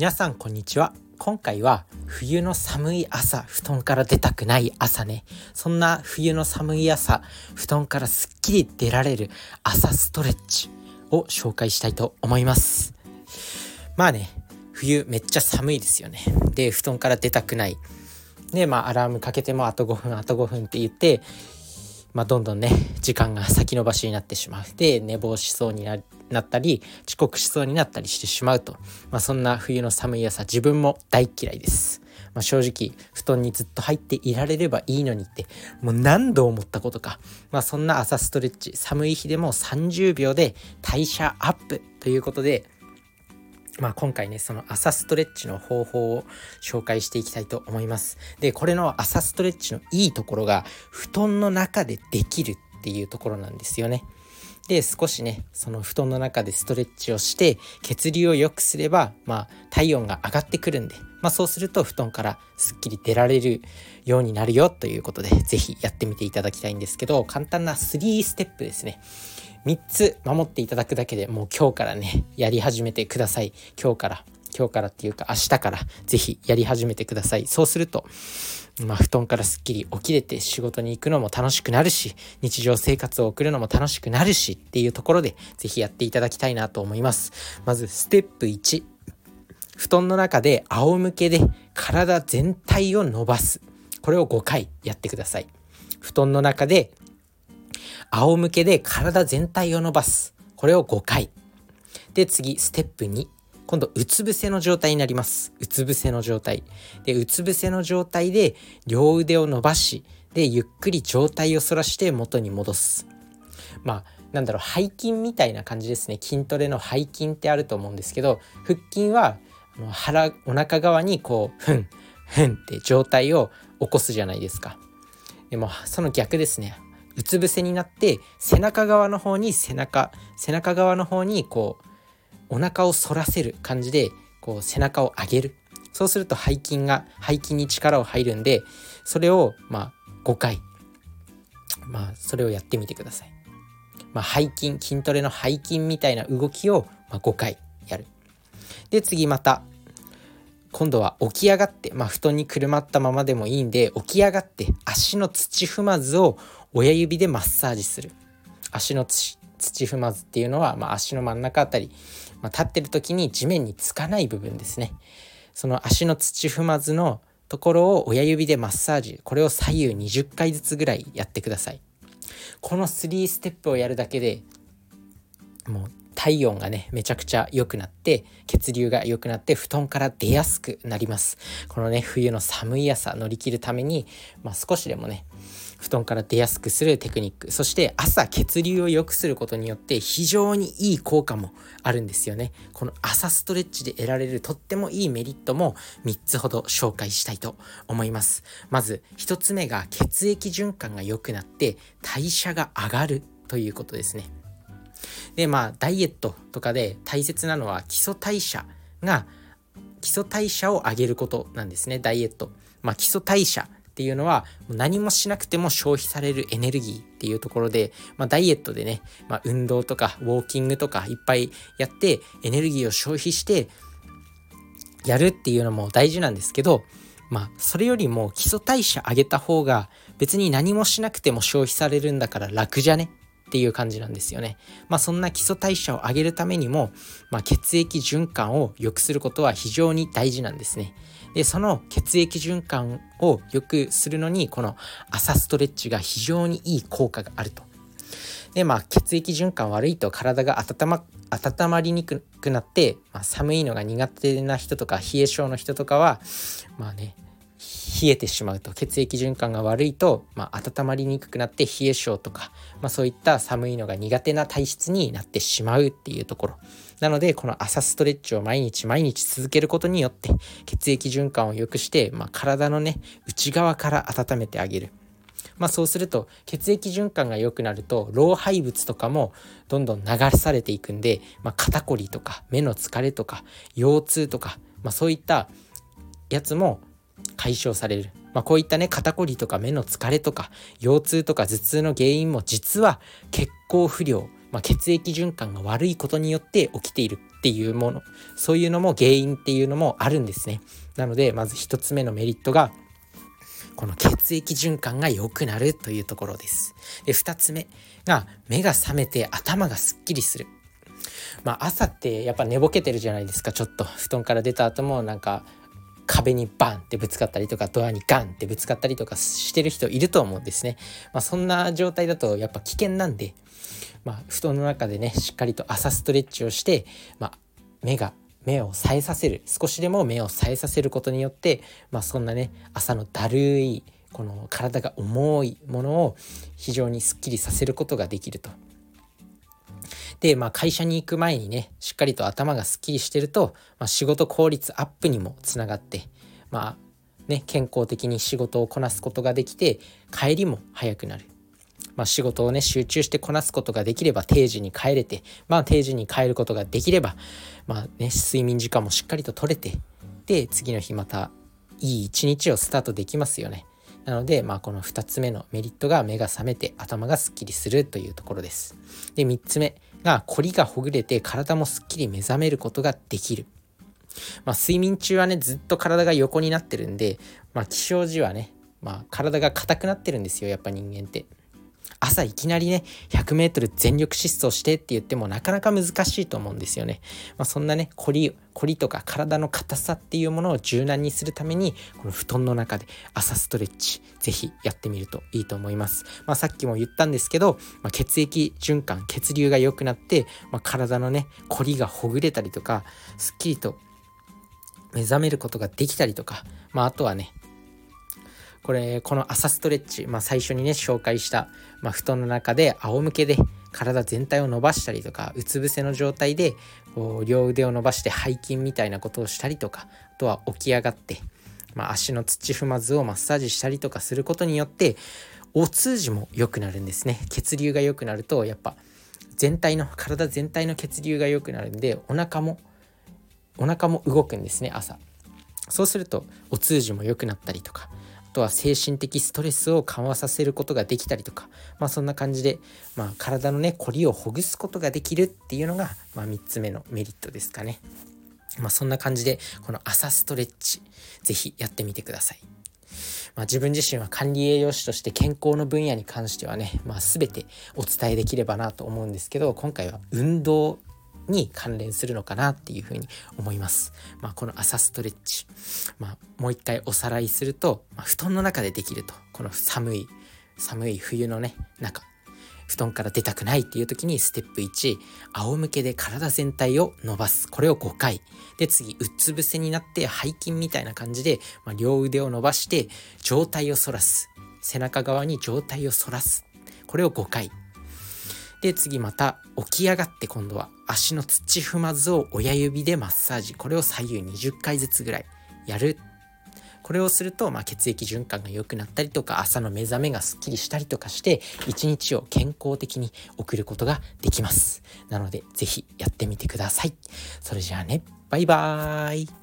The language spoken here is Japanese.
皆さんこんにちは。今回は冬の寒い朝布団から出たくない朝ね。そんな冬の寒い朝布団からすっきり出られる朝ストレッチを紹介したいと思います。まあね冬めっちゃ寒いですよね。で布団から出たくない。でまあアラームかけてもあと5分あと5分って言ってまあ、どんどんね時間が先延ばしになってしまう。で寝坊しそうになってなったり遅刻しそうになったりしてしまうと、まあ、そんな冬の寒い朝自分も大嫌いです、まあ、正直布団にずっと入っていられればいいのにってもう何度思ったことか、まあ、そんな朝ストレッチ寒い日でも30秒で代謝アップということでまあ、今回ねその朝ストレッチの方法を紹介していきたいと思います。でこれの朝ストレッチのいいところが布団の中でできるっていうところなんですよね。で少しねその布団の中でストレッチをして血流を良くすればまあ体温が上がってくるんでまあそうすると布団からすっきり出られるようになるよということで是非やってみていただきたいんですけど簡単な3ステップですね。3つ守っていただくだけでもう今日からねやり始めてください。今日から。今日からっていうか明日から是非やり始めてください。そうするとまあ、布団からすっきり起きれて仕事に行くのも楽しくなるし日常生活を送るのも楽しくなるしっていうところで是非やっていただきたいなと思います。まずステップ1布団の中で仰向けで体全体を伸ばす。これを5回やってください。布団の中で仰向けで体全体を伸ばす。これを5回。で次ステップ2今度うつ伏せの状態になります。うつ伏せの状態。でうつ伏せの状態で両腕を伸ばしでゆっくり状態を反らして元に戻す。まあなんだろう背筋みたいな感じですね。筋トレの背筋ってあると思うんですけど腹筋は腹お腹側にこうふんふんって状態を起こすじゃないですか。でもその逆ですね。うつ伏せになって背中側の方に背中背中側の方にこうお腹を反らせる感じでこう背中を上げるそうすると背筋が背筋に力を入るんでそれをまあ5回まあそれをやってみてください。まあ、背筋筋トレの背筋みたいな動きをま5回やる。で次また今度は起き上がって、まあ、布団にくるまったままでもいいんで起き上がって足の土踏まずを親指でマッサージする足の土土踏まずっていうのは、まあ、足の真ん中あたり、まあ、立ってる時に地面につかない部分ですね。その足の土踏まずのところを親指でマッサージこれを左右20回ずつぐらいやってください。この3ステップをやるだけでもう体温がねめちゃくちゃ良くなって血流が良くなって布団から出やすくなります。このね冬の寒い朝乗り切るために、まあ、少しでもね布団から出やすくするテクニックそして朝血流を良くすることによって非常にいい効果もあるんですよね。この朝ストレッチで得られるとってもいいメリットも3つほど紹介したいと思います。まず1つ目が血液循環が良くなって代謝が上がるということですね。でまあダイエットとかで大切なのは基礎代謝が基礎代謝を上げることなんですねダイエット。まあ、基礎代謝っていうのは何もしなくても消費されるエネルギーっていうところで、まあ、ダイエットでね、まあ、運動とかウォーキングとかいっぱいやってエネルギーを消費してやるっていうのも大事なんですけどまあそれよりも基礎代謝上げた方が別に何もしなくても消費されるんだから楽じゃね？っていう感じなんですよね。まあそんな基礎代謝を上げるためにも、まあ、血液循環を良くすることは非常に大事なんですね。で、その血液循環を良くするのに、この朝ストレッチが非常にいい効果があると。で、まあ血液循環悪いと体が温ま、温まりにくくなって、まあ、寒いのが苦手な人とか冷え性の人とかは、まあね、冷えてしまうと血液循環が悪いと、まあ、温まりにくくなって冷え性とか、まあ、そういった寒いのが苦手な体質になってしまうっていうところなのでこの朝ストレッチを毎日毎日続けることによって血液循環を良くして、まあ、体のね内側から温めてあげる。まあ、そうすると血液循環が良くなると老廃物とかもどんどん流されていくんで、まあ、肩こりとか目の疲れとか腰痛とか、まあ、そういったやつも解消される。まあ、こういったね肩こりとか目の疲れとか腰痛とか頭痛の原因も実は血行不良まあ、血液循環が悪いことによって起きているっていうものそういうのも原因っていうのもあるんですね。なのでまず1つ目のメリットがこの血液循環が良くなるというところです。で2つ目が目が覚めて頭がすっきりする。まあ朝ってやっぱ寝ぼけてるじゃないですか。ちょっと布団から出た後もなんか壁にバンってぶつかったりとかドアにガンってぶつかったりとかしてる人いると思うんですね。まあ、そんな状態だとやっぱ危険なんで、まあ、布団の中でねしっかりと朝ストレッチをして、まあ、目が目を冴えさせる少しでも目を冴えさせることによって、まあ、そんなね朝のだるいこの体が重いものを非常にすっきりさせることができると。で、まあ、会社に行く前にねしっかりと頭がすっきりしてると、まあ、仕事効率アップにもつながってまあね健康的に仕事をこなすことができて帰りも早くなる。まあ、仕事をね集中してこなすことができれば定時に帰れて、まあ、定時に帰ることができれば、まあね、睡眠時間もしっかりと取れてで次の日またいい一日をスタートできますよね。なので、まあ、この2つ目のメリットが目が覚めて頭がすっきりするというところです。で3つ目が凝りがほぐれて体もすっきり目覚めることができる。まあ、睡眠中はねずっと体が横になってるんで、まあ、起床時はね、まあ、体が硬くなってるんですよやっぱ人間って。朝いきなりね 100m 全力疾走してって言ってもなかなか難しいと思うんですよね。まあ、そんなね凝り凝りとか体の硬さっていうものを柔軟にするためにこの布団の中で朝ストレッチ是非やってみるといいと思います。まあ、さっきも言ったんですけど、まあ、血液循環血流が良くなって、まあ、体のね凝りがほぐれたりとかすっきりと目覚めることができたりとか、まあ、あとはねこれこの朝ストレッチ、まあ、最初にね紹介した、まあ、布団の中で仰向けで体全体を伸ばしたりとかうつ伏せの状態でこう両腕を伸ばして背筋みたいなことをしたりとかあとは起き上がって、まあ、足の土踏まずをマッサージしたりとかすることによってお通じも良くなるんですね。血流が良くなるとやっぱ全体の体全体の血流が良くなるんでお腹もお腹も動くんですね朝。そうするとお通じも良くなったりとかとは精神的ストレスを緩和させることができたりとか、まあ、そんな感じで、まあ、体のね凝りをほぐすことができるっていうのが、まあ、3つ目のメリットですかね。まあ、そんな感じでこの朝ストレッチ是非やってみてください。まあ、自分自身は管理栄養士として健康の分野に関してはね、まあ、全てお伝えできればなと思うんですけど今回は運動に関連するのかなっていうふうに思います。まあ、この朝ストレッチ、まあ、もう一回おさらいすると、まあ、布団の中でできると。この寒い寒い冬のね中。布団から出たくないっていう時にステップ1仰向けで体全体を伸ばす。これを5回。で次うつ伏せになって背筋みたいな感じで、まあ、両腕を伸ばして上体を反らす。背中側に上体を反らす。これを5回。で次また起き上がって今度は足の土踏まずを親指でマッサージ。これを左右20回ずつぐらいやる。これをすると、まあ、血液循環が良くなったりとか朝の目覚めがすっきりしたりとかして一日を健康的に送ることができます。なので是非やってみてください。それじゃあね。バイバーイ。